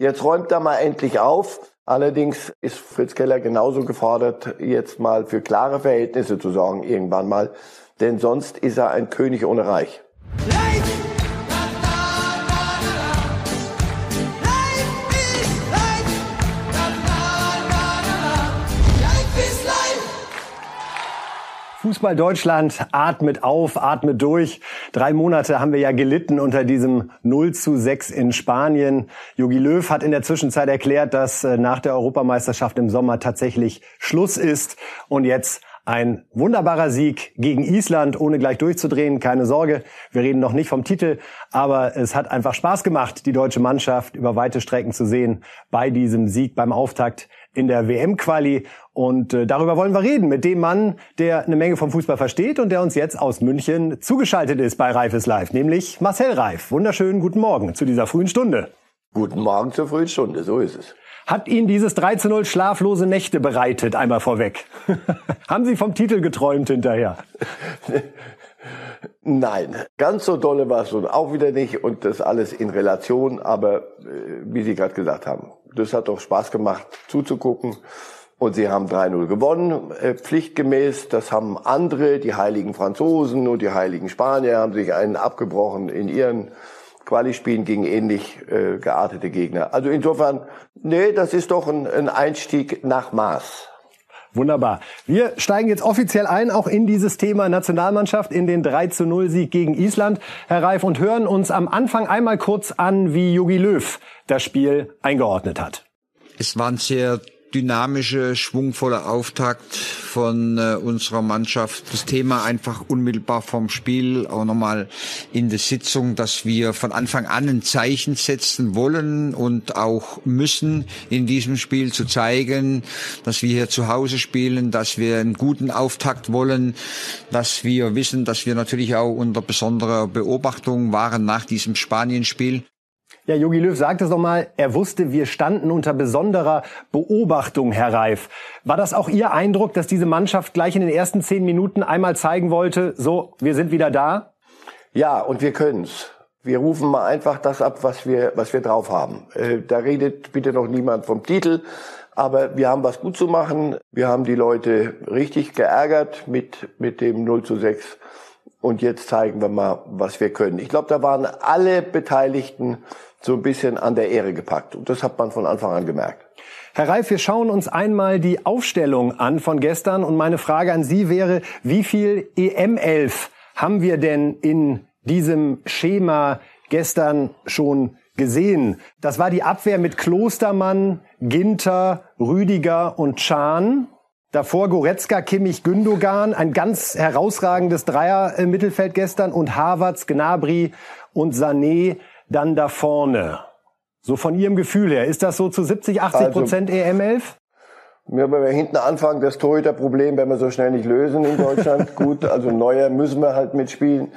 Jetzt räumt er mal endlich auf. Allerdings ist Fritz Keller genauso gefordert, jetzt mal für klare Verhältnisse zu sorgen, irgendwann mal. Denn sonst ist er ein König ohne Reich. Fußball Deutschland atmet auf, atmet durch. Drei Monate haben wir ja gelitten unter diesem 0 zu 6 in Spanien. Jogi Löw hat in der Zwischenzeit erklärt, dass äh, nach der Europameisterschaft im Sommer tatsächlich Schluss ist. Und jetzt ein wunderbarer Sieg gegen Island, ohne gleich durchzudrehen. Keine Sorge, wir reden noch nicht vom Titel, aber es hat einfach Spaß gemacht, die deutsche Mannschaft über weite Strecken zu sehen bei diesem Sieg beim Auftakt in der WM-Quali. Und äh, darüber wollen wir reden mit dem Mann, der eine Menge vom Fußball versteht und der uns jetzt aus München zugeschaltet ist bei Reif ist live, nämlich Marcel Reif. Wunderschönen guten Morgen zu dieser frühen Stunde. Guten Morgen zur frühen Stunde, so ist es. Hat Ihnen dieses 3 zu 0 schlaflose Nächte bereitet, einmal vorweg? Haben Sie vom Titel geträumt hinterher? Nein, ganz so dolle war es nun auch wieder nicht und das alles in Relation, aber äh, wie Sie gerade gesagt haben, das hat doch Spaß gemacht zuzugucken. Und sie haben 3-0 gewonnen, äh, pflichtgemäß. Das haben andere, die heiligen Franzosen und die heiligen Spanier, haben sich einen abgebrochen in ihren Quali-Spielen gegen ähnlich äh, geartete Gegner. Also insofern, nee, das ist doch ein, ein Einstieg nach Maß. Wunderbar. Wir steigen jetzt offiziell ein, auch in dieses Thema Nationalmannschaft, in den 3 zu 0 Sieg gegen Island, Herr Reif, und hören uns am Anfang einmal kurz an, wie Jogi Löw das Spiel eingeordnet hat. Es waren sehr dynamische, schwungvolle Auftakt von äh, unserer Mannschaft. Das Thema einfach unmittelbar vom Spiel, auch nochmal in der Sitzung, dass wir von Anfang an ein Zeichen setzen wollen und auch müssen in diesem Spiel zu zeigen, dass wir hier zu Hause spielen, dass wir einen guten Auftakt wollen, dass wir wissen, dass wir natürlich auch unter besonderer Beobachtung waren nach diesem Spanienspiel. Ja, Jogi Löw sagt es nochmal, er wusste, wir standen unter besonderer Beobachtung, Herr Reif. War das auch Ihr Eindruck, dass diese Mannschaft gleich in den ersten zehn Minuten einmal zeigen wollte, so, wir sind wieder da? Ja, und wir können's. Wir rufen mal einfach das ab, was wir, was wir drauf haben. Äh, da redet bitte noch niemand vom Titel, aber wir haben was gut zu machen. Wir haben die Leute richtig geärgert mit, mit dem 0 zu 6. Und jetzt zeigen wir mal, was wir können. Ich glaube, da waren alle Beteiligten so ein bisschen an der Ehre gepackt. Und das hat man von Anfang an gemerkt. Herr Reif, wir schauen uns einmal die Aufstellung an von gestern. Und meine Frage an Sie wäre, wie viel EM11 haben wir denn in diesem Schema gestern schon gesehen? Das war die Abwehr mit Klostermann, Ginter, Rüdiger und Schahn. Davor Goretzka, Kimmich, Gündogan, ein ganz herausragendes Dreier-Mittelfeld gestern und Havertz, Gnabry und Sané dann da vorne? So von Ihrem Gefühl her, ist das so zu 70, 80 also, Prozent EM11? wenn wir hinten anfangen, das Torhüterproblem werden wir so schnell nicht lösen in Deutschland. Gut, also Neuer müssen wir halt mitspielen.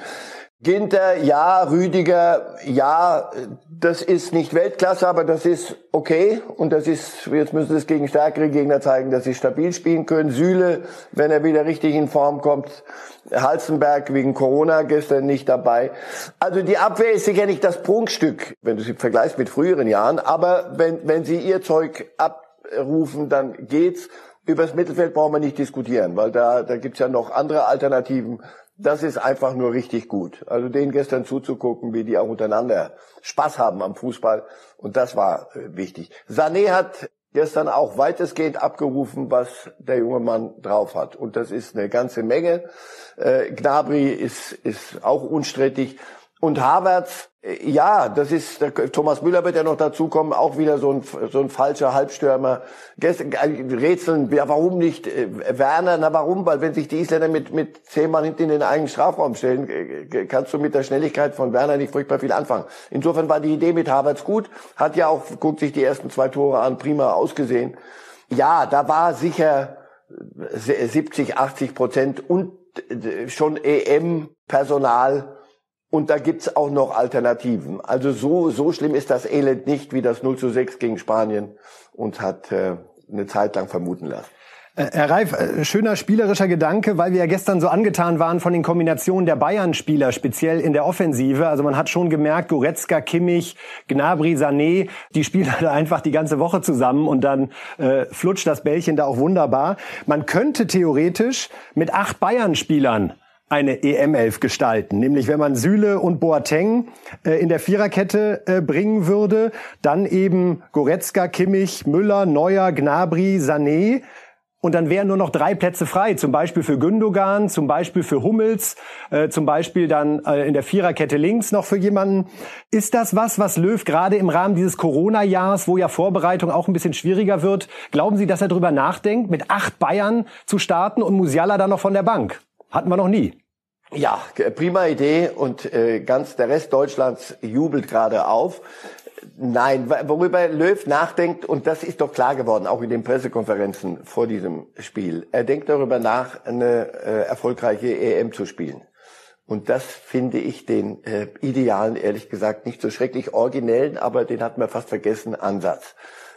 Ginter, ja, Rüdiger, ja, das ist nicht Weltklasse, aber das ist okay. Und das ist, jetzt müssen es gegen stärkere Gegner zeigen, dass sie stabil spielen können. Süle, wenn er wieder richtig in Form kommt. Halzenberg wegen Corona gestern nicht dabei. Also die Abwehr ist sicher nicht das Prunkstück, wenn du sie vergleichst mit früheren Jahren. Aber wenn, wenn sie ihr Zeug abrufen, dann geht's. Übers Mittelfeld brauchen wir nicht diskutieren, weil da, da gibt's ja noch andere Alternativen das ist einfach nur richtig gut. Also denen gestern zuzugucken, wie die auch untereinander Spaß haben am Fußball. Und das war äh, wichtig. Sané hat gestern auch weitestgehend abgerufen, was der junge Mann drauf hat. Und das ist eine ganze Menge. Äh, Gnabry ist, ist auch unstrittig. Und Havertz, ja, das ist, Thomas Müller wird ja noch dazukommen, auch wieder so ein, so ein falscher Halbstürmer. Gestern, äh, Rätseln, ja, warum nicht äh, Werner? Na, warum? Weil wenn sich die Isländer mit, mit zehn Mann hinten in den eigenen Strafraum stellen, kannst du mit der Schnelligkeit von Werner nicht furchtbar viel anfangen. Insofern war die Idee mit Havertz gut, hat ja auch, guckt sich die ersten zwei Tore an, prima ausgesehen. Ja, da war sicher 70, 80 Prozent und schon EM-Personal und da gibt's auch noch Alternativen. Also so, so schlimm ist das Elend nicht wie das 0 zu 6 gegen Spanien uns hat äh, eine Zeit lang vermuten lassen. Äh, Herr Reif, äh, schöner spielerischer Gedanke, weil wir ja gestern so angetan waren von den Kombinationen der Bayern-Spieler, speziell in der Offensive. Also man hat schon gemerkt, Goretzka, Kimmich, Gnabry, Sané, die spielen halt einfach die ganze Woche zusammen und dann äh, flutscht das Bällchen da auch wunderbar. Man könnte theoretisch mit acht Bayern-Spielern eine EM-Elf gestalten. Nämlich wenn man Süle und Boateng äh, in der Viererkette äh, bringen würde, dann eben Goretzka, Kimmich, Müller, Neuer, Gnabry, Sané. Und dann wären nur noch drei Plätze frei, zum Beispiel für Gündogan, zum Beispiel für Hummels, äh, zum Beispiel dann äh, in der Viererkette links noch für jemanden. Ist das was, was Löw gerade im Rahmen dieses Corona-Jahres, wo ja Vorbereitung auch ein bisschen schwieriger wird, glauben Sie, dass er darüber nachdenkt, mit acht Bayern zu starten und Musiala dann noch von der Bank? Hatten wir noch nie. Ja, prima Idee und äh, ganz der Rest Deutschlands jubelt gerade auf. Nein, worüber Löw nachdenkt, und das ist doch klar geworden, auch in den Pressekonferenzen vor diesem Spiel. Er denkt darüber nach, eine äh, erfolgreiche EM zu spielen. Und das finde ich den äh, idealen, ehrlich gesagt, nicht so schrecklich originellen, aber den hat man fast vergessen, Ansatz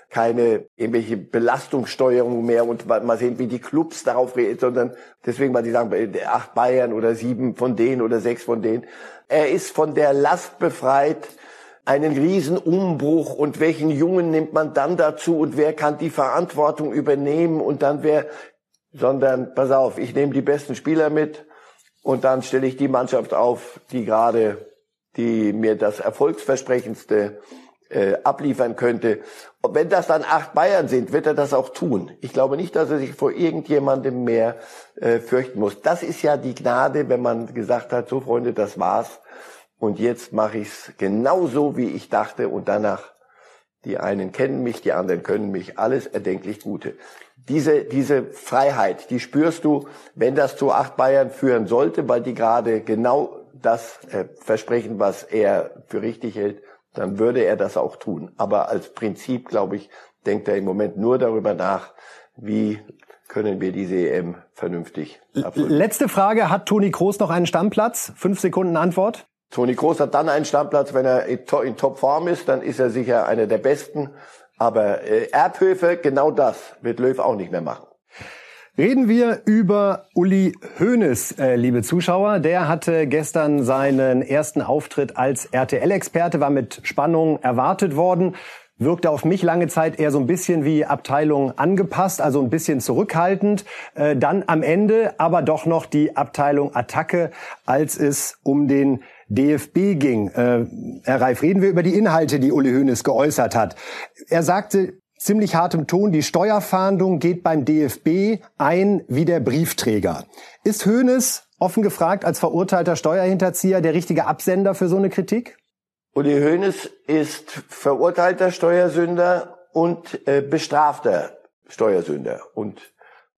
keine irgendwelche Belastungssteuerung mehr und mal sehen, wie die Clubs darauf reagieren, sondern deswegen, weil die sagen, acht Bayern oder sieben von denen oder sechs von denen. Er ist von der Last befreit, einen riesen Umbruch und welchen Jungen nimmt man dann dazu und wer kann die Verantwortung übernehmen und dann wer, sondern pass auf, ich nehme die besten Spieler mit und dann stelle ich die Mannschaft auf, die gerade, die mir das erfolgsversprechendste äh, abliefern könnte. Und wenn das dann acht Bayern sind, wird er das auch tun. Ich glaube nicht, dass er sich vor irgendjemandem mehr äh, fürchten muss. Das ist ja die Gnade, wenn man gesagt hat, so Freunde, das war's. Und jetzt mache ich's genauso, wie ich dachte. Und danach, die einen kennen mich, die anderen können mich, alles erdenklich Gute. Diese, diese Freiheit, die spürst du, wenn das zu acht Bayern führen sollte, weil die gerade genau das äh, versprechen, was er für richtig hält dann würde er das auch tun. Aber als Prinzip, glaube ich, denkt er im Moment nur darüber nach, wie können wir diese EM vernünftig erfüllen. Letzte Frage, hat Toni Kroos noch einen Stammplatz? Fünf Sekunden Antwort. Toni Kroos hat dann einen Stammplatz, wenn er in Topform ist, dann ist er sicher einer der Besten. Aber äh, Erbhöfe, genau das wird Löw auch nicht mehr machen. Reden wir über Uli Hoeneß, äh, liebe Zuschauer. Der hatte gestern seinen ersten Auftritt als RTL-Experte, war mit Spannung erwartet worden wirkte auf mich lange Zeit eher so ein bisschen wie Abteilung angepasst, also ein bisschen zurückhaltend. Äh, dann am Ende aber doch noch die Abteilung Attacke, als es um den DFB ging. Äh, Herr Reif, reden wir über die Inhalte, die Uli Hoeneß geäußert hat. Er sagte, ziemlich hartem Ton, die Steuerfahndung geht beim DFB ein wie der Briefträger. Ist Hoeneß, offen gefragt, als verurteilter Steuerhinterzieher der richtige Absender für so eine Kritik? Uli Hoeneß ist verurteilter Steuersünder und äh, bestrafter Steuersünder. Und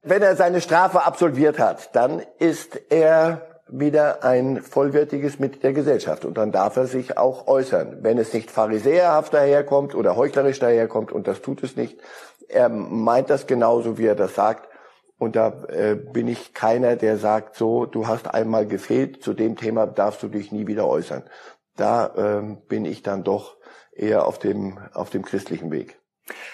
wenn er seine Strafe absolviert hat, dann ist er wieder ein vollwertiges Mitglied der Gesellschaft. Und dann darf er sich auch äußern. Wenn es nicht pharisäerhaft daherkommt oder heuchlerisch daherkommt, und das tut es nicht, er meint das genauso, wie er das sagt. Und da äh, bin ich keiner, der sagt, so, du hast einmal gefehlt, zu dem Thema darfst du dich nie wieder äußern. Da ähm, bin ich dann doch eher auf dem, auf dem christlichen Weg.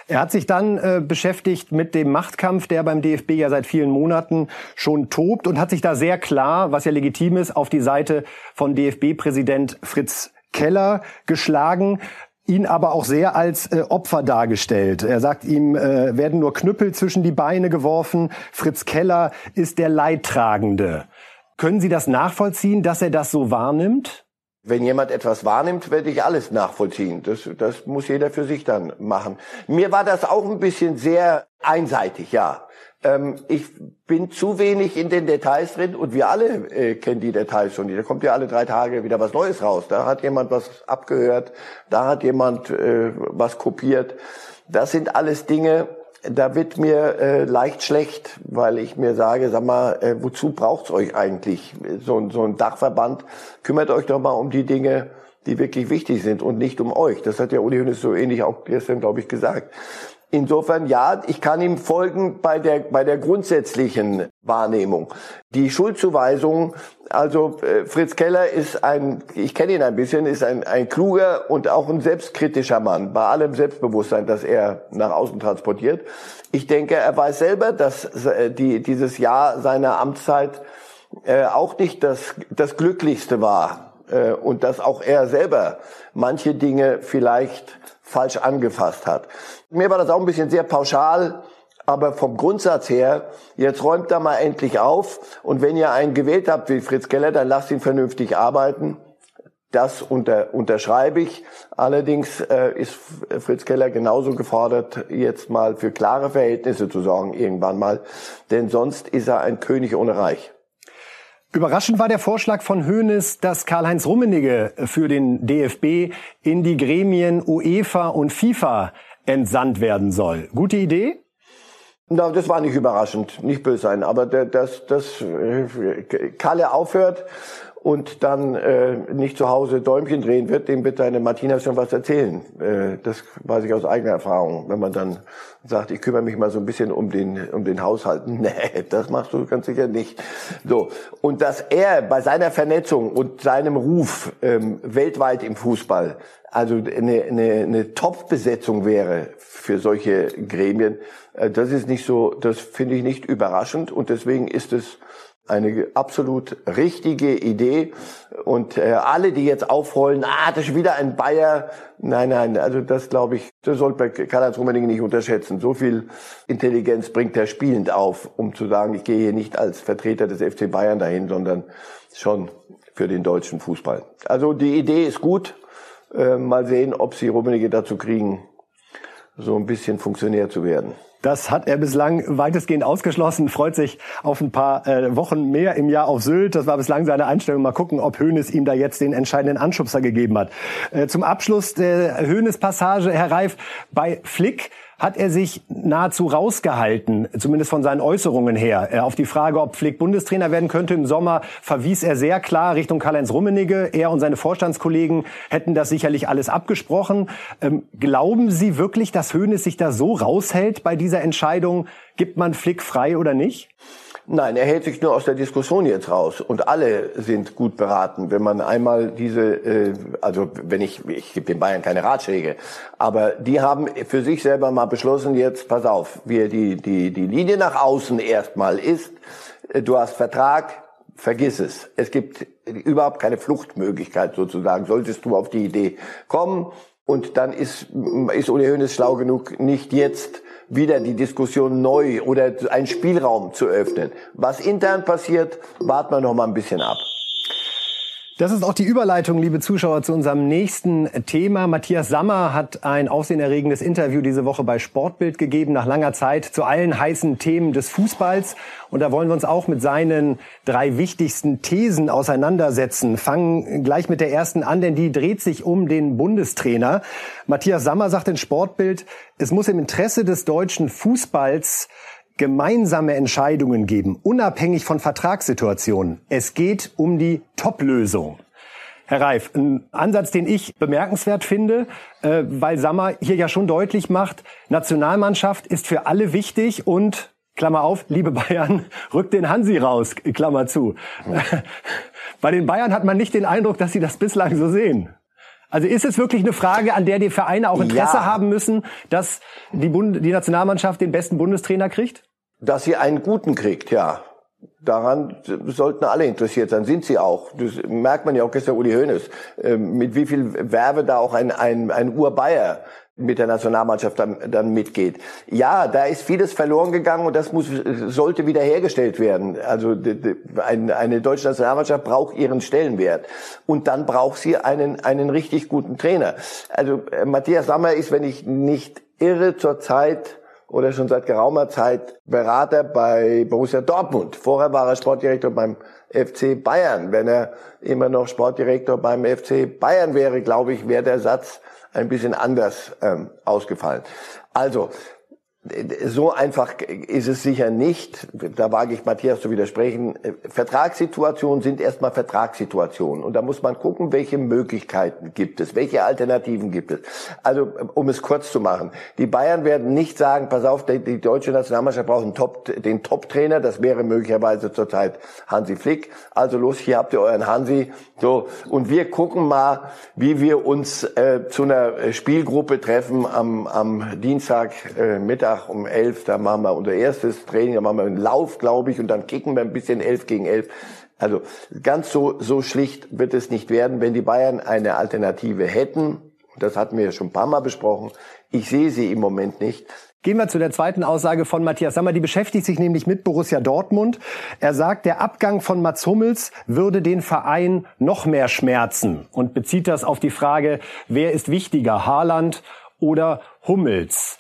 Er hat sich dann äh, beschäftigt mit dem Machtkampf, der beim DFB ja seit vielen Monaten schon tobt und hat sich da sehr klar, was ja legitim ist, auf die Seite von DFB-Präsident Fritz Keller geschlagen ihn aber auch sehr als äh, Opfer dargestellt. Er sagt, ihm äh, werden nur Knüppel zwischen die Beine geworfen. Fritz Keller ist der Leidtragende. Können Sie das nachvollziehen, dass er das so wahrnimmt? Wenn jemand etwas wahrnimmt, werde ich alles nachvollziehen. Das, das muss jeder für sich dann machen. Mir war das auch ein bisschen sehr einseitig, ja. Ähm, ich bin zu wenig in den Details drin und wir alle äh, kennen die Details schon. Da kommt ja alle drei Tage wieder was Neues raus. Da hat jemand was abgehört, da hat jemand äh, was kopiert. Das sind alles Dinge, da wird mir äh, leicht schlecht, weil ich mir sage, sag mal, äh, wozu braucht's euch eigentlich? So, so ein Dachverband, kümmert euch doch mal um die Dinge, die wirklich wichtig sind und nicht um euch. Das hat ja Uli Hönes so ähnlich auch gestern, glaube ich, gesagt. Insofern ja, ich kann ihm folgen bei der, bei der grundsätzlichen Wahrnehmung. Die Schuldzuweisung, also äh, Fritz Keller ist ein, ich kenne ihn ein bisschen, ist ein, ein kluger und auch ein selbstkritischer Mann, bei allem Selbstbewusstsein, das er nach außen transportiert. Ich denke, er weiß selber, dass äh, die, dieses Jahr seiner Amtszeit äh, auch nicht das, das Glücklichste war äh, und dass auch er selber manche Dinge vielleicht falsch angefasst hat. Mir war das auch ein bisschen sehr pauschal, aber vom Grundsatz her, jetzt räumt da mal endlich auf und wenn ihr einen gewählt habt wie Fritz Keller, dann lasst ihn vernünftig arbeiten. Das unter, unterschreibe ich. Allerdings äh, ist Fritz Keller genauso gefordert, jetzt mal für klare Verhältnisse zu sorgen, irgendwann mal. Denn sonst ist er ein König ohne Reich. Überraschend war der Vorschlag von Hoeneß, dass Karl-Heinz Rummenigge für den DFB in die Gremien UEFA und FIFA entsandt werden soll. Gute Idee? Na, das war nicht überraschend, nicht böse sein, aber das, das äh, Kalle aufhört und dann äh, nicht zu Hause Däumchen drehen wird, dem wird deine Martina schon was erzählen. Äh, das weiß ich aus eigener Erfahrung. Wenn man dann sagt, ich kümmere mich mal so ein bisschen um den, um den Haushalt. Nee, das machst du ganz sicher nicht. So. Und dass er bei seiner Vernetzung und seinem Ruf ähm, weltweit im Fußball also eine, eine, eine Top-Besetzung wäre für solche Gremien, äh, das ist nicht so, das finde ich nicht überraschend und deswegen ist es eine absolut richtige Idee. Und äh, alle, die jetzt aufrollen, ah, das ist wieder ein Bayer. Nein, nein, also das glaube ich, das sollte Karl-Heinz Rummenigge nicht unterschätzen. So viel Intelligenz bringt er spielend auf, um zu sagen, ich gehe hier nicht als Vertreter des FC Bayern dahin, sondern schon für den deutschen Fußball. Also die Idee ist gut. Äh, mal sehen, ob sie Rummenigge dazu kriegen, so ein bisschen Funktionär zu werden. Das hat er bislang weitestgehend ausgeschlossen, freut sich auf ein paar äh, Wochen mehr im Jahr auf Sylt. Das war bislang seine Einstellung. Mal gucken, ob Hoeneß ihm da jetzt den entscheidenden Anschubser gegeben hat. Äh, zum Abschluss der Hoeneß-Passage, Herr Reif, bei Flick hat er sich nahezu rausgehalten, zumindest von seinen Äußerungen her. Äh, auf die Frage, ob Flick Bundestrainer werden könnte im Sommer, verwies er sehr klar Richtung Karl-Heinz Rummenigge. Er und seine Vorstandskollegen hätten das sicherlich alles abgesprochen. Ähm, glauben Sie wirklich, dass Hoeneß sich da so raushält bei dieser Entscheidung, gibt man Flick frei oder nicht? Nein, er hält sich nur aus der Diskussion jetzt raus. Und alle sind gut beraten, wenn man einmal diese, äh, also wenn ich, ich gebe den Bayern keine Ratschläge, aber die haben für sich selber mal beschlossen, jetzt pass auf, wie die, die, die Linie nach außen erstmal ist, äh, du hast Vertrag, vergiss es. Es gibt überhaupt keine Fluchtmöglichkeit sozusagen, solltest du auf die Idee kommen. Und dann ist, ist Uli Hoeneß schlau genug, nicht jetzt wieder die Diskussion neu oder einen Spielraum zu öffnen. Was intern passiert, warten wir noch mal ein bisschen ab. Das ist auch die Überleitung, liebe Zuschauer, zu unserem nächsten Thema. Matthias Sammer hat ein aufsehenerregendes Interview diese Woche bei Sportbild gegeben, nach langer Zeit zu allen heißen Themen des Fußballs. Und da wollen wir uns auch mit seinen drei wichtigsten Thesen auseinandersetzen. Fangen gleich mit der ersten an, denn die dreht sich um den Bundestrainer. Matthias Sammer sagt in Sportbild, es muss im Interesse des deutschen Fußballs gemeinsame Entscheidungen geben, unabhängig von Vertragssituationen. Es geht um die Top-Lösung. Herr Reif, ein Ansatz, den ich bemerkenswert finde, äh, weil Sammer hier ja schon deutlich macht, Nationalmannschaft ist für alle wichtig und Klammer auf, liebe Bayern, rückt den Hansi raus, Klammer zu. Bei den Bayern hat man nicht den Eindruck, dass sie das bislang so sehen. Also ist es wirklich eine Frage, an der die Vereine auch Interesse ja. haben müssen, dass die, Bund die Nationalmannschaft den besten Bundestrainer kriegt? Dass sie einen guten kriegt, ja. Daran sollten alle interessiert sein, sind sie auch. Das merkt man ja auch gestern Uli Hoeneß, ähm, mit wie viel Werbe da auch ein, ein, ein Ur-Bayer mit der Nationalmannschaft dann, dann mitgeht. Ja, da ist vieles verloren gegangen und das muss, sollte wiederhergestellt werden. Also eine, eine deutsche Nationalmannschaft braucht ihren Stellenwert. Und dann braucht sie einen, einen richtig guten Trainer. Also äh, Matthias Sammer ist, wenn ich nicht irre, zurzeit oder schon seit geraumer Zeit Berater bei Borussia Dortmund. Vorher war er Sportdirektor beim FC Bayern. Wenn er immer noch Sportdirektor beim FC Bayern wäre, glaube ich, wäre der Satz ein bisschen anders ähm, ausgefallen. Also, so einfach ist es sicher nicht. Da wage ich Matthias zu widersprechen. Vertragssituationen sind erstmal Vertragssituationen. Und da muss man gucken, welche Möglichkeiten gibt es, welche Alternativen gibt es. Also, um es kurz zu machen. Die Bayern werden nicht sagen, pass auf, die, deutsche Nationalmannschaft braucht einen Top, den Top-Trainer. Das wäre möglicherweise zurzeit Hansi Flick. Also los, hier habt ihr euren Hansi. So. Und wir gucken mal, wie wir uns äh, zu einer Spielgruppe treffen am, am Dienstag äh, Mittag Mittag um elf, da machen wir unser erstes Training, da machen wir einen Lauf, glaube ich, und dann kicken wir ein bisschen elf gegen elf. Also ganz so, so schlicht wird es nicht werden, wenn die Bayern eine Alternative hätten. Das hatten wir ja schon ein paar Mal besprochen. Ich sehe sie im Moment nicht. Gehen wir zu der zweiten Aussage von Matthias Sammer. Die beschäftigt sich nämlich mit Borussia Dortmund. Er sagt, der Abgang von Mats Hummels würde den Verein noch mehr schmerzen und bezieht das auf die Frage, wer ist wichtiger, Haaland oder Hummels?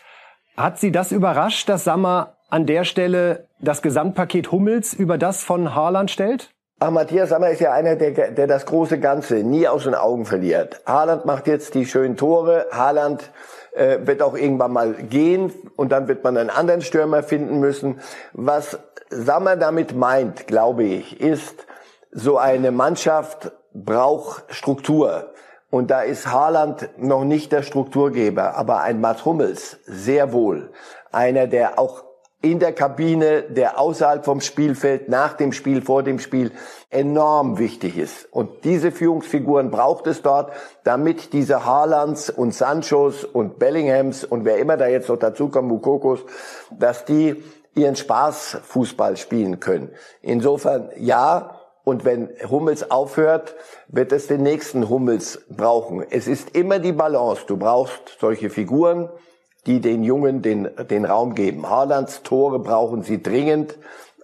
Hat Sie das überrascht, dass Sammer an der Stelle das Gesamtpaket Hummels über das von Haaland stellt? Ach, Matthias Sammer ist ja einer, der, der das große Ganze nie aus den Augen verliert. Haaland macht jetzt die schönen Tore. Haaland äh, wird auch irgendwann mal gehen und dann wird man einen anderen Stürmer finden müssen. Was Sammer damit meint, glaube ich, ist, so eine Mannschaft braucht Struktur. Und da ist Haaland noch nicht der Strukturgeber, aber ein Mats Hummels sehr wohl. Einer, der auch in der Kabine, der außerhalb vom Spielfeld, nach dem Spiel, vor dem Spiel enorm wichtig ist. Und diese Führungsfiguren braucht es dort, damit diese Haalands und Sanchos und Bellinghams und wer immer da jetzt noch dazukommt, Mukokos, dass die ihren Spaß Fußball spielen können. Insofern ja, und wenn Hummels aufhört, wird es den nächsten Hummels brauchen. Es ist immer die Balance. Du brauchst solche Figuren, die den Jungen den, den Raum geben. Haalands Tore brauchen sie dringend,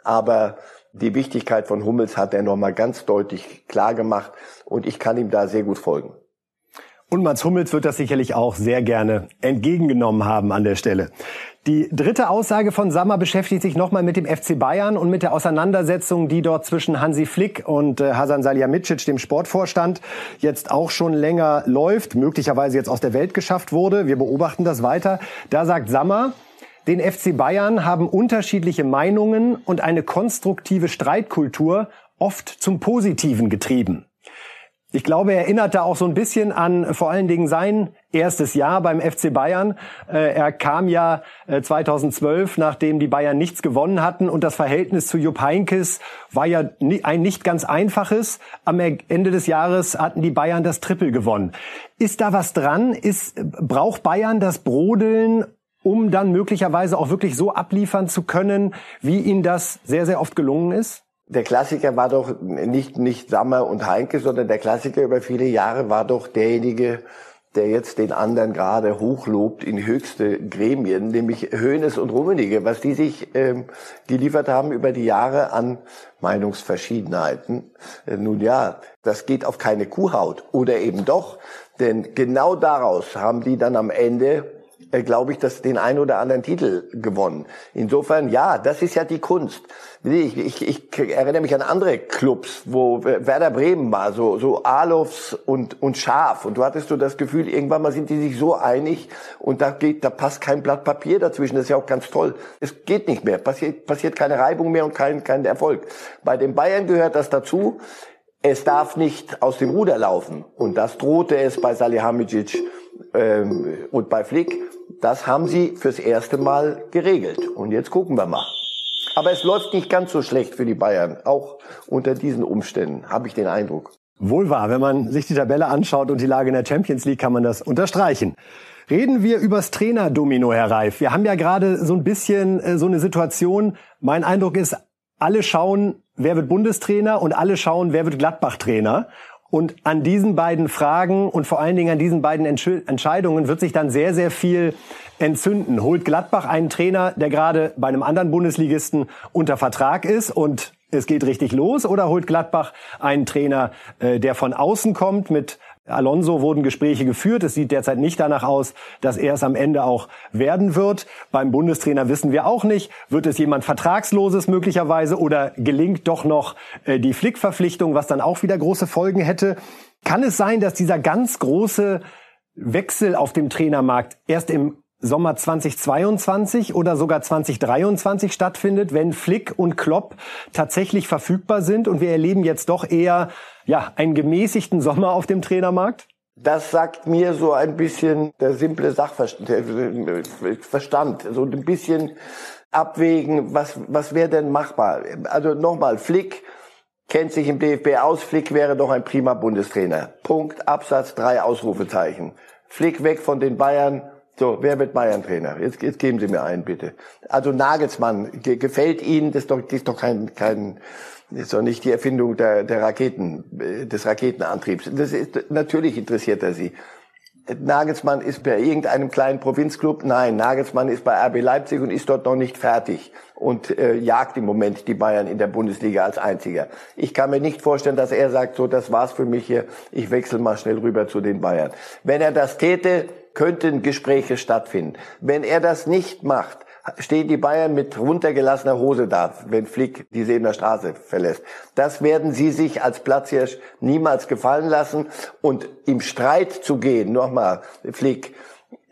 aber die Wichtigkeit von Hummels hat er nochmal ganz deutlich klar gemacht und ich kann ihm da sehr gut folgen. Und Mats Hummels wird das sicherlich auch sehr gerne entgegengenommen haben an der Stelle. Die dritte Aussage von Sammer beschäftigt sich nochmal mit dem FC Bayern und mit der Auseinandersetzung, die dort zwischen Hansi Flick und äh, Hasan Salihamidzic, dem Sportvorstand, jetzt auch schon länger läuft, möglicherweise jetzt aus der Welt geschafft wurde. Wir beobachten das weiter. Da sagt Sammer, den FC Bayern haben unterschiedliche Meinungen und eine konstruktive Streitkultur oft zum Positiven getrieben. Ich glaube, er erinnert da auch so ein bisschen an vor allen Dingen sein erstes Jahr beim FC Bayern. Äh, er kam ja 2012, äh, nachdem die Bayern nichts gewonnen hatten und das Verhältnis zu Jupp Heynckes war ja ein nicht ganz einfaches. Am Ende des Jahres hatten die Bayern das Triple gewonnen. Ist da was dran? Ist, braucht Bayern das Brodeln um dann möglicherweise auch wirklich so abliefern zu können, wie ihnen das sehr, sehr oft gelungen ist? Der Klassiker war doch nicht, nicht Sammer und Heinke, sondern der Klassiker über viele Jahre war doch derjenige, der jetzt den anderen gerade hochlobt in höchste Gremien, nämlich Höhnes und Rummenigge, was die sich ähm, geliefert haben über die Jahre an Meinungsverschiedenheiten. Äh, nun ja, das geht auf keine Kuhhaut oder eben doch, denn genau daraus haben die dann am Ende äh, glaube ich, das den einen oder anderen Titel gewonnen. Insofern, ja, das ist ja die Kunst. Ich, ich, ich erinnere mich an andere Clubs, wo Werder Bremen war, so, so Alofs und, und Schaf. Und du hattest so das Gefühl, irgendwann mal sind die sich so einig und da geht, da passt kein Blatt Papier dazwischen. Das ist ja auch ganz toll. Es geht nicht mehr. Passiert, passiert keine Reibung mehr und kein, kein Erfolg. Bei den Bayern gehört das dazu. Es darf nicht aus dem Ruder laufen. Und das drohte es bei Salihamidzic ähm, und bei Flick. Das haben sie fürs erste Mal geregelt. Und jetzt gucken wir mal. Aber es läuft nicht ganz so schlecht für die Bayern, auch unter diesen Umständen, habe ich den Eindruck. Wohl wahr, wenn man sich die Tabelle anschaut und die Lage in der Champions League, kann man das unterstreichen. Reden wir übers Trainerdomino, Herr Reif. Wir haben ja gerade so ein bisschen äh, so eine Situation. Mein Eindruck ist, alle schauen, wer wird Bundestrainer und alle schauen, wer wird Gladbach-Trainer. Und an diesen beiden Fragen und vor allen Dingen an diesen beiden Entscheidungen wird sich dann sehr, sehr viel entzünden. Holt Gladbach einen Trainer, der gerade bei einem anderen Bundesligisten unter Vertrag ist und es geht richtig los oder holt Gladbach einen Trainer, äh, der von außen kommt mit Alonso wurden Gespräche geführt. Es sieht derzeit nicht danach aus, dass er es am Ende auch werden wird. Beim Bundestrainer wissen wir auch nicht, wird es jemand Vertragsloses möglicherweise oder gelingt doch noch äh, die Flickverpflichtung, was dann auch wieder große Folgen hätte. Kann es sein, dass dieser ganz große Wechsel auf dem Trainermarkt erst im Sommer 2022 oder sogar 2023 stattfindet, wenn Flick und Klopp tatsächlich verfügbar sind und wir erleben jetzt doch eher ja, einen gemäßigten Sommer auf dem Trainermarkt? Das sagt mir so ein bisschen der simple Sachverstand, so ein bisschen abwägen, was, was wäre denn machbar? Also nochmal, Flick kennt sich im DFB aus, Flick wäre doch ein prima Bundestrainer. Punkt, Absatz, drei Ausrufezeichen. Flick weg von den Bayern, so, wer wird Bayern-Trainer? Jetzt, jetzt geben Sie mir einen, bitte. Also Nagelsmann, ge gefällt Ihnen, das ist doch, das ist doch kein, kein, das ist doch nicht die Erfindung der, der Raketen, des Raketenantriebs. Das ist, natürlich interessiert er Sie. Nagelsmann ist bei irgendeinem kleinen Provinzclub. Nein, Nagelsmann ist bei RB Leipzig und ist dort noch nicht fertig und äh, jagt im Moment die Bayern in der Bundesliga als einziger. Ich kann mir nicht vorstellen, dass er sagt, so, das war's für mich hier, ich wechsle mal schnell rüber zu den Bayern. Wenn er das täte, könnten Gespräche stattfinden. Wenn er das nicht macht, stehen die Bayern mit runtergelassener Hose da, wenn Flick die Sebener Straße verlässt. Das werden sie sich als Platzhirsch niemals gefallen lassen. Und im Streit zu gehen, nochmal, Flick,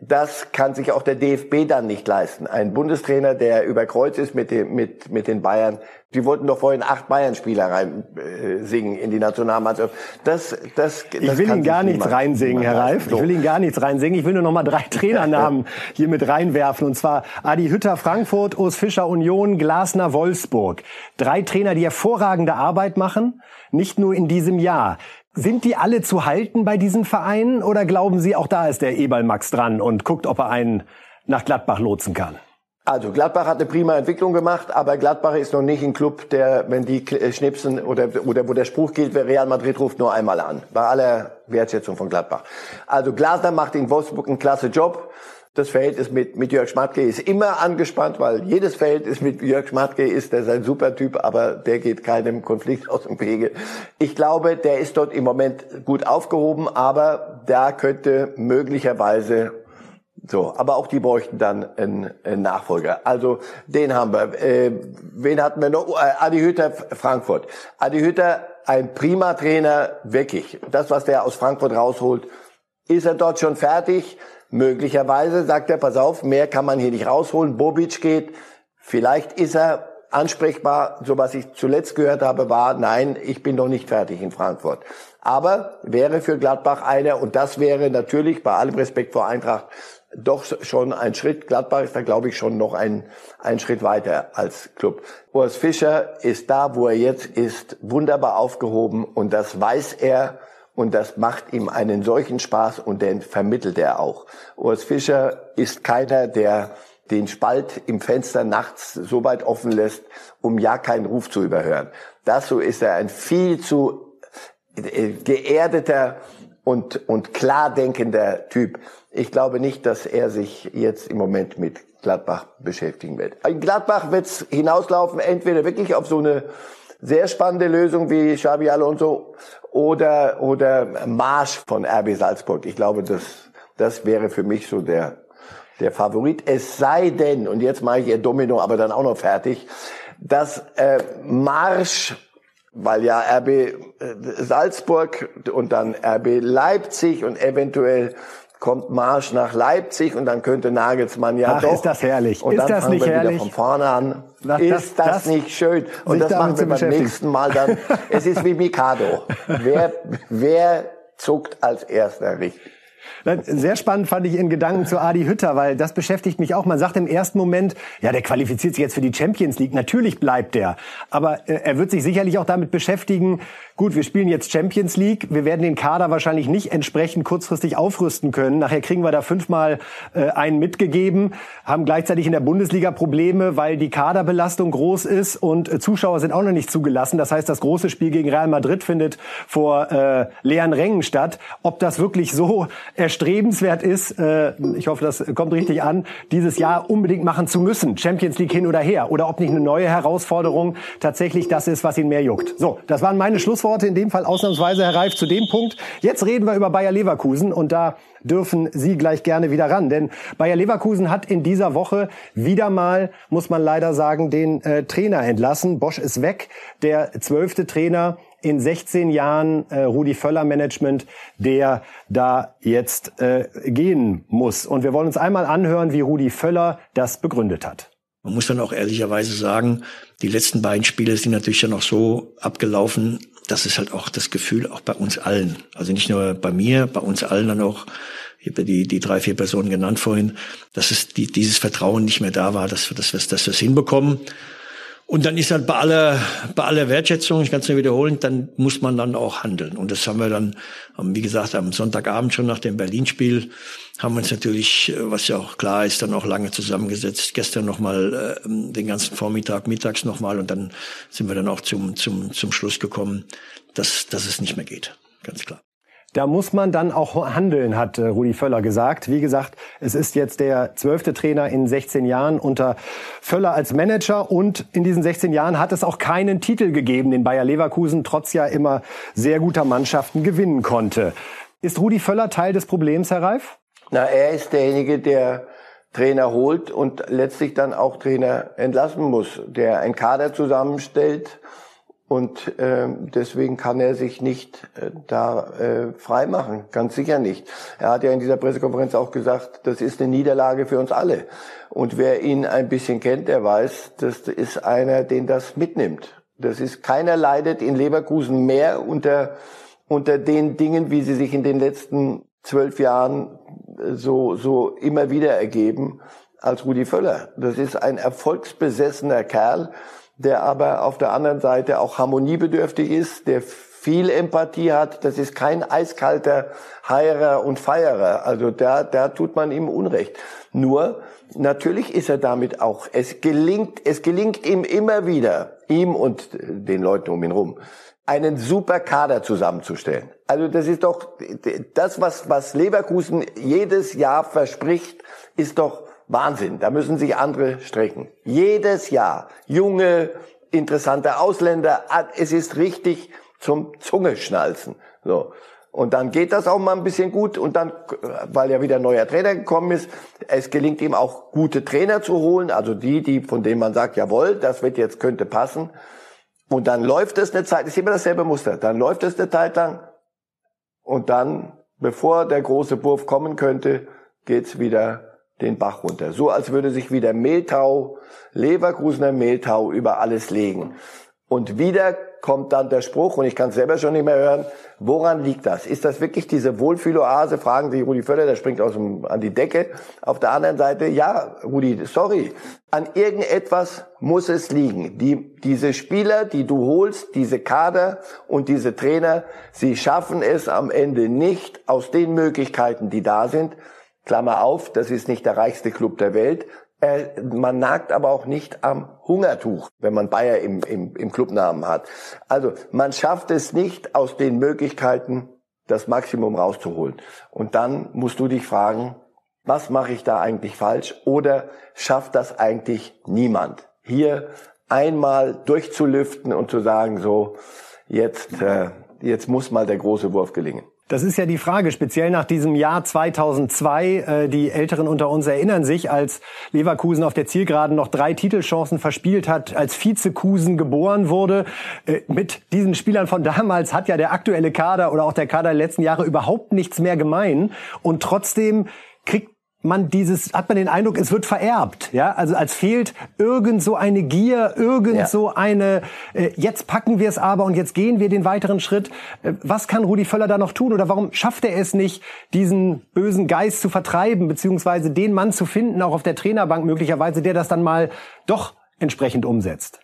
das kann sich auch der DFB dann nicht leisten. Ein Bundestrainer, der überkreuzt ist mit, dem, mit, mit den Bayern. Die wollten doch vorhin acht Bayern-Spieler rein äh, singen in die Nationalmannschaft. Das, das, das ich will Ihnen gar nichts reinsingen, Herr Reif. Ich will Ihnen gar nichts reinsingen. Ich will nur noch mal drei Trainernamen hier mit reinwerfen. Und zwar Adi Hütter Frankfurt, Urs Fischer Union, Glasner Wolfsburg. Drei Trainer, die hervorragende Arbeit machen. Nicht nur in diesem Jahr. Sind die alle zu halten bei diesen Vereinen oder glauben Sie, auch da ist der Eberl Max dran und guckt, ob er einen nach Gladbach lotsen kann? Also Gladbach hat eine prima Entwicklung gemacht, aber Gladbach ist noch nicht ein Club, der, wenn die äh, schnipsen oder, oder wo der Spruch gilt, wer Real Madrid ruft nur einmal an. Bei aller Wertschätzung von Gladbach. Also Glasner macht in Wolfsburg einen klasse Job. Das Verhältnis mit, mit Jörg Schmatke ist immer angespannt, weil jedes Verhältnis mit Jörg Schmatke ist, der ist ein super Typ, aber der geht keinem Konflikt aus dem Wege. Ich glaube, der ist dort im Moment gut aufgehoben, aber da könnte möglicherweise so, aber auch die bräuchten dann einen, einen Nachfolger. Also den haben wir. Äh, wen hatten wir noch? Äh, Adi Hütter, Frankfurt. Adi Hütter, ein prima Trainer, wirklich. Das, was der aus Frankfurt rausholt, ist er dort schon fertig? Möglicherweise sagt er, pass auf, mehr kann man hier nicht rausholen. Bobic geht. Vielleicht ist er ansprechbar. So was ich zuletzt gehört habe, war, nein, ich bin noch nicht fertig in Frankfurt. Aber wäre für Gladbach einer, und das wäre natürlich bei allem Respekt vor Eintracht doch schon ein Schritt. Gladbach ist da, glaube ich, schon noch ein, ein Schritt weiter als Club. Urs Fischer ist da, wo er jetzt ist, wunderbar aufgehoben und das weiß er und das macht ihm einen solchen Spaß und den vermittelt er auch. Urs Fischer ist keiner, der den Spalt im Fenster nachts so weit offen lässt, um ja keinen Ruf zu überhören. So ist er ein viel zu äh, geerdeter und, und klar denkender Typ. Ich glaube nicht, dass er sich jetzt im Moment mit Gladbach beschäftigen wird. In Gladbach wird es hinauslaufen, entweder wirklich auf so eine sehr spannende Lösung wie Xabi Alonso oder, oder Marsch von RB Salzburg. Ich glaube, das, das wäre für mich so der, der Favorit. Es sei denn, und jetzt mache ich ihr Domino aber dann auch noch fertig, dass äh, Marsch, weil ja RB äh, Salzburg und dann RB Leipzig und eventuell kommt Marsch nach Leipzig und dann könnte Nagelsmann ja Ach, doch. ist das herrlich. Und ist dann das fangen nicht wir herrlich? wieder von vorne an. Das- ist das- das, nicht schön? Und das machen wir beim nächsten Mal dann. es ist wie Mikado. Wer, wer zuckt als erster richtig? Sehr spannend fand ich Ihren Gedanken zu Adi Hütter, weil das beschäftigt mich auch. Man sagt im ersten Moment, ja, der qualifiziert sich jetzt für die Champions League. Natürlich bleibt der. Aber äh, er wird sich sicherlich auch damit beschäftigen, gut, wir spielen jetzt Champions League. Wir werden den Kader wahrscheinlich nicht entsprechend kurzfristig aufrüsten können. Nachher kriegen wir da fünfmal äh, einen mitgegeben, haben gleichzeitig in der Bundesliga Probleme, weil die Kaderbelastung groß ist und äh, Zuschauer sind auch noch nicht zugelassen. Das heißt, das große Spiel gegen Real Madrid findet vor äh, leeren Rängen statt. Ob das wirklich so erstrebenswert ist, äh, ich hoffe, das kommt richtig an, dieses Jahr unbedingt machen zu müssen. Champions League hin oder her. Oder ob nicht eine neue Herausforderung tatsächlich das ist, was ihn mehr juckt. So, das waren meine Schlussworte in dem Fall ausnahmsweise, Herr Reif, zu dem Punkt. Jetzt reden wir über Bayer Leverkusen und da dürfen Sie gleich gerne wieder ran. Denn Bayer Leverkusen hat in dieser Woche wieder mal, muss man leider sagen, den äh, Trainer entlassen. Bosch ist weg. Der zwölfte Trainer in 16 Jahren äh, Rudi Völler Management, der da jetzt äh, gehen muss. Und wir wollen uns einmal anhören, wie Rudi Völler das begründet hat. Man muss dann auch ehrlicherweise sagen, die letzten beiden Spiele sind natürlich dann auch so abgelaufen, dass es halt auch das Gefühl auch bei uns allen, also nicht nur bei mir, bei uns allen dann auch, ich habe die, die drei, vier Personen genannt vorhin, dass es die, dieses Vertrauen nicht mehr da war, dass wir, dass dass wir es hinbekommen. Und dann ist halt bei aller, bei aller Wertschätzung, ich kann es nur wiederholen, dann muss man dann auch handeln. Und das haben wir dann, wie gesagt, am Sonntagabend schon nach dem Berlin-Spiel, haben wir uns natürlich, äh, was ja auch klar ist, dann auch lange zusammengesetzt. Gestern nochmal, äh, den ganzen Vormittag, mittags nochmal. Und dann sind wir dann auch zum, zum, zum Schluss gekommen, dass, dass es nicht mehr geht. Ganz klar. Da muss man dann auch handeln, hat äh, Rudi Völler gesagt. Wie gesagt, es ist jetzt der zwölfte Trainer in 16 Jahren unter Völler als Manager und in diesen 16 Jahren hat es auch keinen Titel gegeben, den Bayer Leverkusen trotz ja immer sehr guter Mannschaften gewinnen konnte. Ist Rudi Völler Teil des Problems, Herr Reif? Na, er ist derjenige, der Trainer holt und letztlich dann auch Trainer entlassen muss, der ein Kader zusammenstellt und äh, deswegen kann er sich nicht äh, da äh, frei machen, ganz sicher nicht. Er hat ja in dieser Pressekonferenz auch gesagt, das ist eine Niederlage für uns alle. Und wer ihn ein bisschen kennt, der weiß, das ist einer, den das mitnimmt. Das ist keiner leidet in Leverkusen mehr unter unter den Dingen, wie sie sich in den letzten zwölf Jahren äh, so so immer wieder ergeben, als Rudi Völler. Das ist ein erfolgsbesessener Kerl der aber auf der anderen Seite auch harmoniebedürftig ist, der viel Empathie hat. Das ist kein eiskalter Heierer und Feierer. Also da, da tut man ihm Unrecht. Nur, natürlich ist er damit auch, es gelingt, es gelingt ihm immer wieder, ihm und den Leuten um ihn rum, einen super Kader zusammenzustellen. Also das ist doch, das, was, was Leverkusen jedes Jahr verspricht, ist doch Wahnsinn, da müssen sich andere strecken. Jedes Jahr junge, interessante Ausländer, ah, es ist richtig zum Zungeschnalzen. So. Und dann geht das auch mal ein bisschen gut und dann, weil ja wieder ein neuer Trainer gekommen ist, es gelingt ihm auch gute Trainer zu holen, also die, die, von denen man sagt, jawohl, das wird jetzt, könnte passen. Und dann läuft es eine Zeit, ist immer dasselbe Muster, dann läuft es eine Zeit lang und dann, bevor der große Wurf kommen könnte, geht's wieder den Bach runter. So als würde sich wieder Mehltau, Leverkusener Mehltau über alles legen. Und wieder kommt dann der Spruch, und ich kann es selber schon nicht mehr hören, woran liegt das? Ist das wirklich diese Wohlfühloase? Fragen Sie Rudi Völler, der springt aus dem, an die Decke. Auf der anderen Seite, ja, Rudi, sorry, an irgendetwas muss es liegen. Die, diese Spieler, die du holst, diese Kader und diese Trainer, sie schaffen es am Ende nicht aus den Möglichkeiten, die da sind, Klammer auf, das ist nicht der reichste Club der Welt. Äh, man nagt aber auch nicht am Hungertuch, wenn man Bayer im, im, im Clubnamen hat. Also man schafft es nicht aus den Möglichkeiten, das Maximum rauszuholen. Und dann musst du dich fragen, was mache ich da eigentlich falsch? Oder schafft das eigentlich niemand? Hier einmal durchzulüften und zu sagen, so, jetzt, äh, jetzt muss mal der große Wurf gelingen. Das ist ja die Frage, speziell nach diesem Jahr 2002. Äh, die Älteren unter uns erinnern sich, als Leverkusen auf der Zielgeraden noch drei Titelchancen verspielt hat, als Vizekusen geboren wurde. Äh, mit diesen Spielern von damals hat ja der aktuelle Kader oder auch der Kader der letzten Jahre überhaupt nichts mehr gemein. Und trotzdem kriegt man dieses, hat man den Eindruck, es wird vererbt, ja, also als fehlt irgend so eine Gier, irgend ja. so eine, äh, jetzt packen wir es aber und jetzt gehen wir den weiteren Schritt. Äh, was kann Rudi Völler da noch tun oder warum schafft er es nicht, diesen bösen Geist zu vertreiben, beziehungsweise den Mann zu finden, auch auf der Trainerbank möglicherweise, der das dann mal doch entsprechend umsetzt?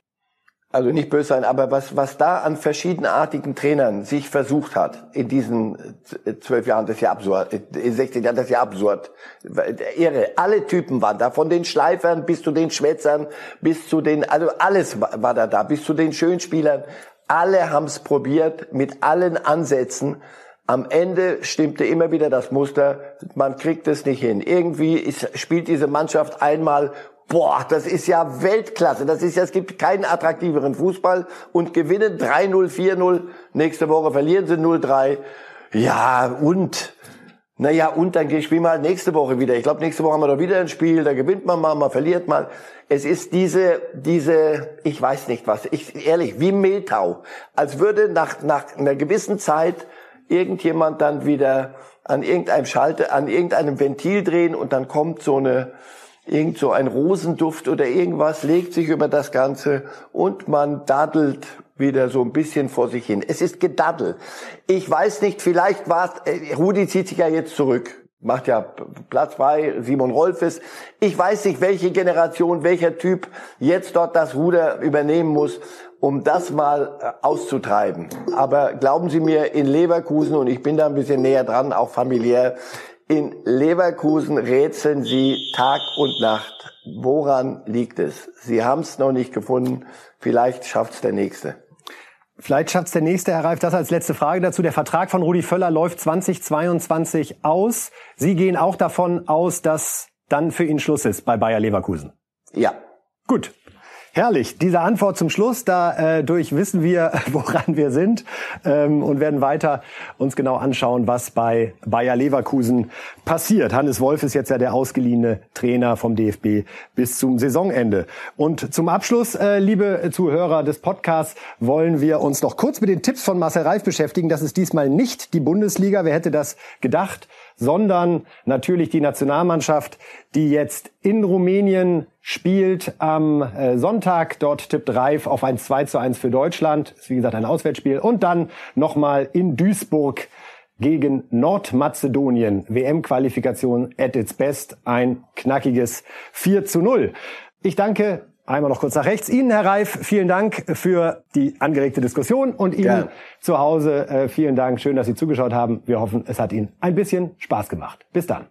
Also nicht böse sein, aber was, was da an verschiedenartigen Trainern sich versucht hat in diesen äh, zwölf Jahren, das ist ja absurd, in 16 Jahren, das ist ja absurd. Irre, alle Typen waren da, von den Schleifern bis zu den Schwätzern, bis zu den, also alles war da da, bis zu den Schönspielern. Alle haben's probiert, mit allen Ansätzen. Am Ende stimmte immer wieder das Muster, man kriegt es nicht hin. Irgendwie ist, spielt diese Mannschaft einmal boah, das ist ja Weltklasse. Das ist ja, es gibt keinen attraktiveren Fußball und gewinnen 3-0, 4-0. Nächste Woche verlieren sie 0-3. Ja, und Naja, und dann spielen wir nächste Woche wieder. Ich glaube, nächste Woche haben wir doch wieder ein Spiel, da gewinnt man mal, man verliert mal. Es ist diese, diese, ich weiß nicht was, ich, ehrlich, wie Mehltau. Als würde nach, nach einer gewissen Zeit irgendjemand dann wieder an irgendeinem Schalter, an irgendeinem Ventil drehen und dann kommt so eine, irgend so ein Rosenduft oder irgendwas legt sich über das Ganze und man daddelt wieder so ein bisschen vor sich hin. Es ist Gedaddel. Ich weiß nicht, vielleicht war äh, Rudi zieht sich ja jetzt zurück. Macht ja Platz frei, Simon Rolfes. Ich weiß nicht, welche Generation, welcher Typ jetzt dort das Ruder übernehmen muss, um das mal äh, auszutreiben. Aber glauben Sie mir, in Leverkusen, und ich bin da ein bisschen näher dran, auch familiär, in Leverkusen rätseln Sie Tag und Nacht. Woran liegt es? Sie haben es noch nicht gefunden. Vielleicht schafft es der Nächste. Vielleicht schafft es der nächste, Herr Reif. Das als letzte Frage dazu. Der Vertrag von Rudi Völler läuft 2022 aus. Sie gehen auch davon aus, dass dann für ihn Schluss ist bei Bayer Leverkusen. Ja. Gut. Herrlich, diese Antwort zum Schluss. Dadurch äh, wissen wir, woran wir sind ähm, und werden weiter uns genau anschauen, was bei Bayer Leverkusen passiert. Hannes Wolf ist jetzt ja der ausgeliehene Trainer vom DFB bis zum Saisonende. Und zum Abschluss, äh, liebe Zuhörer des Podcasts, wollen wir uns noch kurz mit den Tipps von Marcel Reif beschäftigen. Das ist diesmal nicht die Bundesliga. Wer hätte das gedacht? Sondern natürlich die Nationalmannschaft, die jetzt in Rumänien spielt am äh, Sonntag. Dort tippt Reif auf ein 2 zu 1 für Deutschland. Ist wie gesagt ein Auswärtsspiel. Und dann nochmal in Duisburg gegen Nordmazedonien. WM-Qualifikation at its best. Ein knackiges 4 zu 0. Ich danke Einmal noch kurz nach rechts. Ihnen, Herr Reif, vielen Dank für die angeregte Diskussion und Ihnen Gerne. zu Hause äh, vielen Dank. Schön, dass Sie zugeschaut haben. Wir hoffen, es hat Ihnen ein bisschen Spaß gemacht. Bis dann.